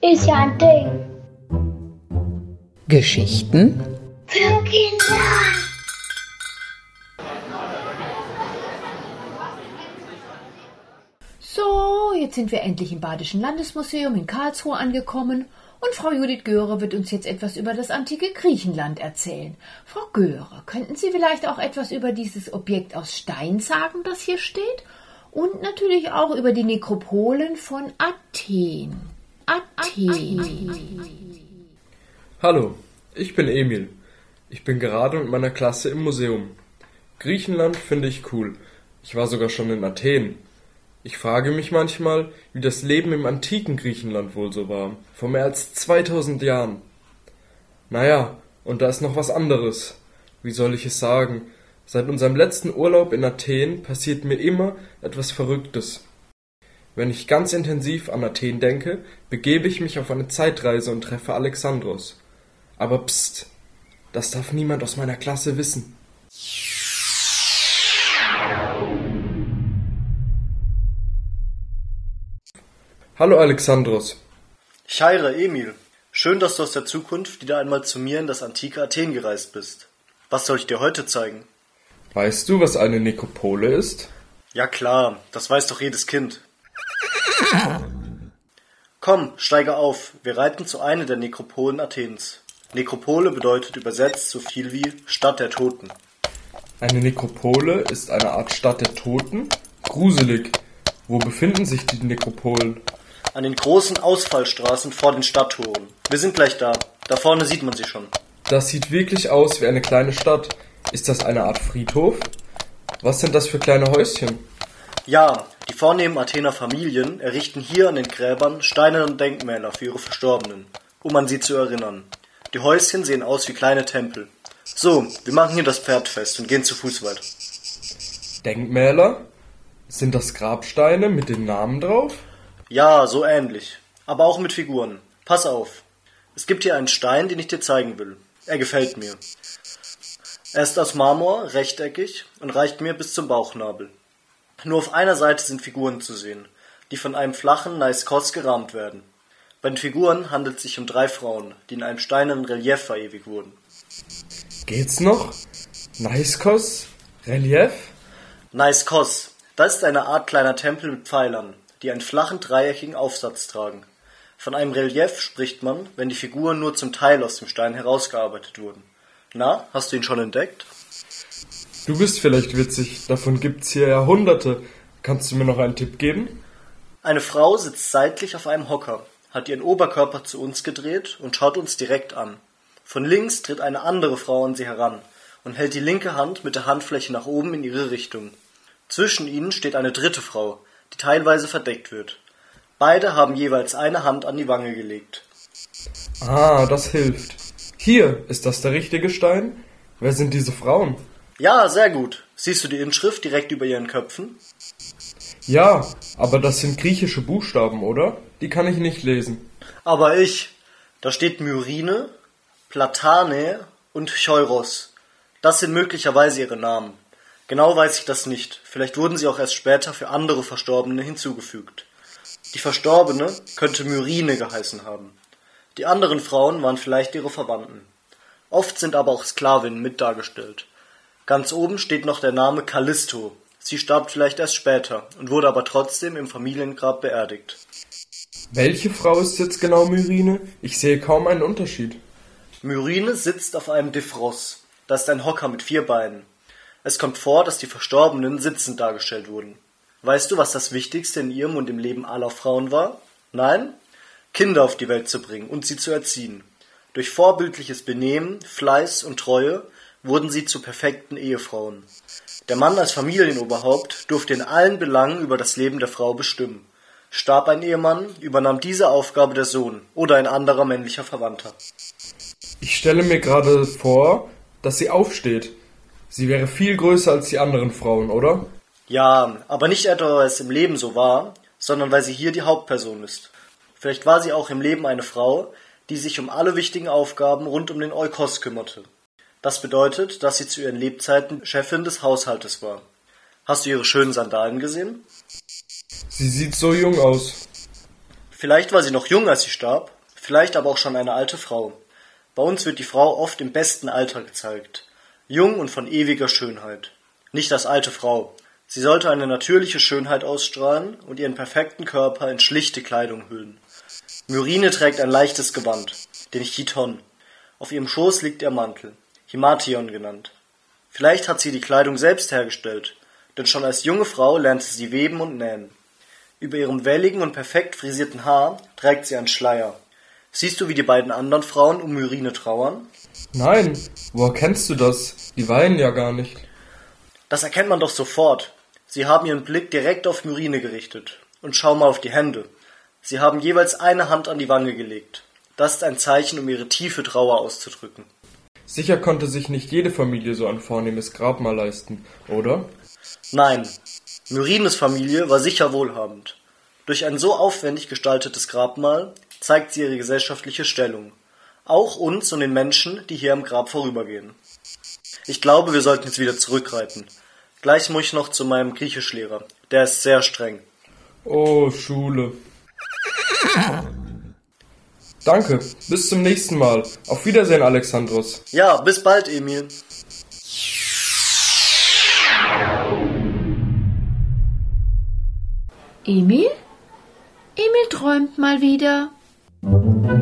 Ist ja ein Ding. Geschichten Für Kinder. So, jetzt sind wir endlich im Badischen Landesmuseum in Karlsruhe angekommen und Frau Judith Göre wird uns jetzt etwas über das antike Griechenland erzählen. Frau Göre, könnten Sie vielleicht auch etwas über dieses Objekt aus Stein sagen, das hier steht? Und natürlich auch über die Nekropolen von Athen. Athen. Hallo, ich bin Emil. Ich bin gerade mit meiner Klasse im Museum. Griechenland finde ich cool. Ich war sogar schon in Athen. Ich frage mich manchmal, wie das Leben im antiken Griechenland wohl so war, vor mehr als 2000 Jahren. Naja, und da ist noch was anderes. Wie soll ich es sagen? Seit unserem letzten Urlaub in Athen passiert mir immer etwas Verrücktes. Wenn ich ganz intensiv an Athen denke, begebe ich mich auf eine Zeitreise und treffe Alexandros. Aber pst, das darf niemand aus meiner Klasse wissen. Hallo Alexandros. Scheire, Emil. Schön, dass du aus der Zukunft wieder einmal zu mir in das antike Athen gereist bist. Was soll ich dir heute zeigen? Weißt du, was eine Nekropole ist? Ja klar, das weiß doch jedes Kind. Komm, steige auf, wir reiten zu einer der Nekropolen Athens. Nekropole bedeutet übersetzt so viel wie Stadt der Toten. Eine Nekropole ist eine Art Stadt der Toten? Gruselig. Wo befinden sich die Nekropolen? An den großen Ausfallstraßen vor den Stadttoren. Wir sind gleich da. Da vorne sieht man sie schon. Das sieht wirklich aus wie eine kleine Stadt. Ist das eine Art Friedhof? Was sind das für kleine Häuschen? Ja, die vornehmen Athener Familien errichten hier an den Gräbern steinerne Denkmäler für ihre Verstorbenen, um an sie zu erinnern. Die Häuschen sehen aus wie kleine Tempel. So, wir machen hier das Pferd fest und gehen zu Fuß weiter. Denkmäler? Sind das Grabsteine mit den Namen drauf? Ja, so ähnlich. Aber auch mit Figuren. Pass auf. Es gibt hier einen Stein, den ich dir zeigen will. Er gefällt mir. Er ist aus Marmor, rechteckig und reicht mir bis zum Bauchnabel. Nur auf einer Seite sind Figuren zu sehen, die von einem flachen Naiskos gerahmt werden. Bei den Figuren handelt es sich um drei Frauen, die in einem steinernen Relief verewigt wurden. Geht's noch? Naiskos? Relief? Naiskos, das ist eine Art kleiner Tempel mit Pfeilern, die einen flachen dreieckigen Aufsatz tragen. Von einem Relief spricht man, wenn die Figuren nur zum Teil aus dem Stein herausgearbeitet wurden. Na, hast du ihn schon entdeckt? Du bist vielleicht witzig. Davon gibt's hier Jahrhunderte. Kannst du mir noch einen Tipp geben? Eine Frau sitzt seitlich auf einem Hocker, hat ihren Oberkörper zu uns gedreht und schaut uns direkt an. Von links tritt eine andere Frau an sie heran und hält die linke Hand mit der Handfläche nach oben in ihre Richtung. Zwischen ihnen steht eine dritte Frau, die teilweise verdeckt wird. Beide haben jeweils eine Hand an die Wange gelegt. Ah, das hilft. Hier, ist das der richtige Stein? Wer sind diese Frauen? Ja, sehr gut. Siehst du die Inschrift direkt über ihren Köpfen? Ja, aber das sind griechische Buchstaben, oder? Die kann ich nicht lesen. Aber ich. Da steht Myrine, Platane und Cheuros. Das sind möglicherweise ihre Namen. Genau weiß ich das nicht. Vielleicht wurden sie auch erst später für andere Verstorbene hinzugefügt. Die Verstorbene könnte Myrine geheißen haben. Die anderen Frauen waren vielleicht ihre Verwandten. Oft sind aber auch Sklavinnen mit dargestellt. Ganz oben steht noch der Name Callisto. Sie starb vielleicht erst später und wurde aber trotzdem im Familiengrab beerdigt. Welche Frau ist jetzt genau Myrine? Ich sehe kaum einen Unterschied. Myrine sitzt auf einem Defross. Das ist ein Hocker mit vier Beinen. Es kommt vor, dass die Verstorbenen sitzend dargestellt wurden. Weißt du, was das Wichtigste in ihrem und im Leben aller Frauen war? Nein? Kinder auf die Welt zu bringen und sie zu erziehen. Durch vorbildliches Benehmen, Fleiß und Treue wurden sie zu perfekten Ehefrauen. Der Mann als Familienoberhaupt durfte in allen Belangen über das Leben der Frau bestimmen. Starb ein Ehemann, übernahm diese Aufgabe der Sohn oder ein anderer männlicher Verwandter. Ich stelle mir gerade vor, dass sie aufsteht. Sie wäre viel größer als die anderen Frauen, oder? Ja, aber nicht etwa, weil es im Leben so war, sondern weil sie hier die Hauptperson ist. Vielleicht war sie auch im Leben eine Frau, die sich um alle wichtigen Aufgaben rund um den Eukos kümmerte. Das bedeutet, dass sie zu ihren Lebzeiten Chefin des Haushaltes war. Hast du ihre schönen Sandalen gesehen? Sie sieht so jung aus. Vielleicht war sie noch jung, als sie starb, vielleicht aber auch schon eine alte Frau. Bei uns wird die Frau oft im besten Alter gezeigt, jung und von ewiger Schönheit. Nicht als alte Frau. Sie sollte eine natürliche Schönheit ausstrahlen und ihren perfekten Körper in schlichte Kleidung hüllen. Myrine trägt ein leichtes Gewand, den Chiton. Auf ihrem Schoß liegt ihr Mantel, Himation genannt. Vielleicht hat sie die Kleidung selbst hergestellt, denn schon als junge Frau lernte sie weben und nähen. Über ihrem welligen und perfekt frisierten Haar trägt sie einen Schleier. Siehst du, wie die beiden anderen Frauen um Myrine trauern? Nein, woher kennst du das? Die weinen ja gar nicht. Das erkennt man doch sofort. Sie haben ihren Blick direkt auf Myrine gerichtet. Und schau mal auf die Hände. Sie haben jeweils eine Hand an die Wange gelegt. Das ist ein Zeichen, um ihre tiefe Trauer auszudrücken. Sicher konnte sich nicht jede Familie so ein vornehmes Grabmal leisten, oder? Nein, Myrines Familie war sicher wohlhabend. Durch ein so aufwendig gestaltetes Grabmal zeigt sie ihre gesellschaftliche Stellung. Auch uns und den Menschen, die hier am Grab vorübergehen. Ich glaube, wir sollten jetzt wieder zurückreiten. Gleich muss ich noch zu meinem Griechischlehrer. Der ist sehr streng. Oh, Schule. Danke, bis zum nächsten Mal. Auf Wiedersehen, Alexandros. Ja, bis bald, Emil. Emil? Emil träumt mal wieder. Thank you.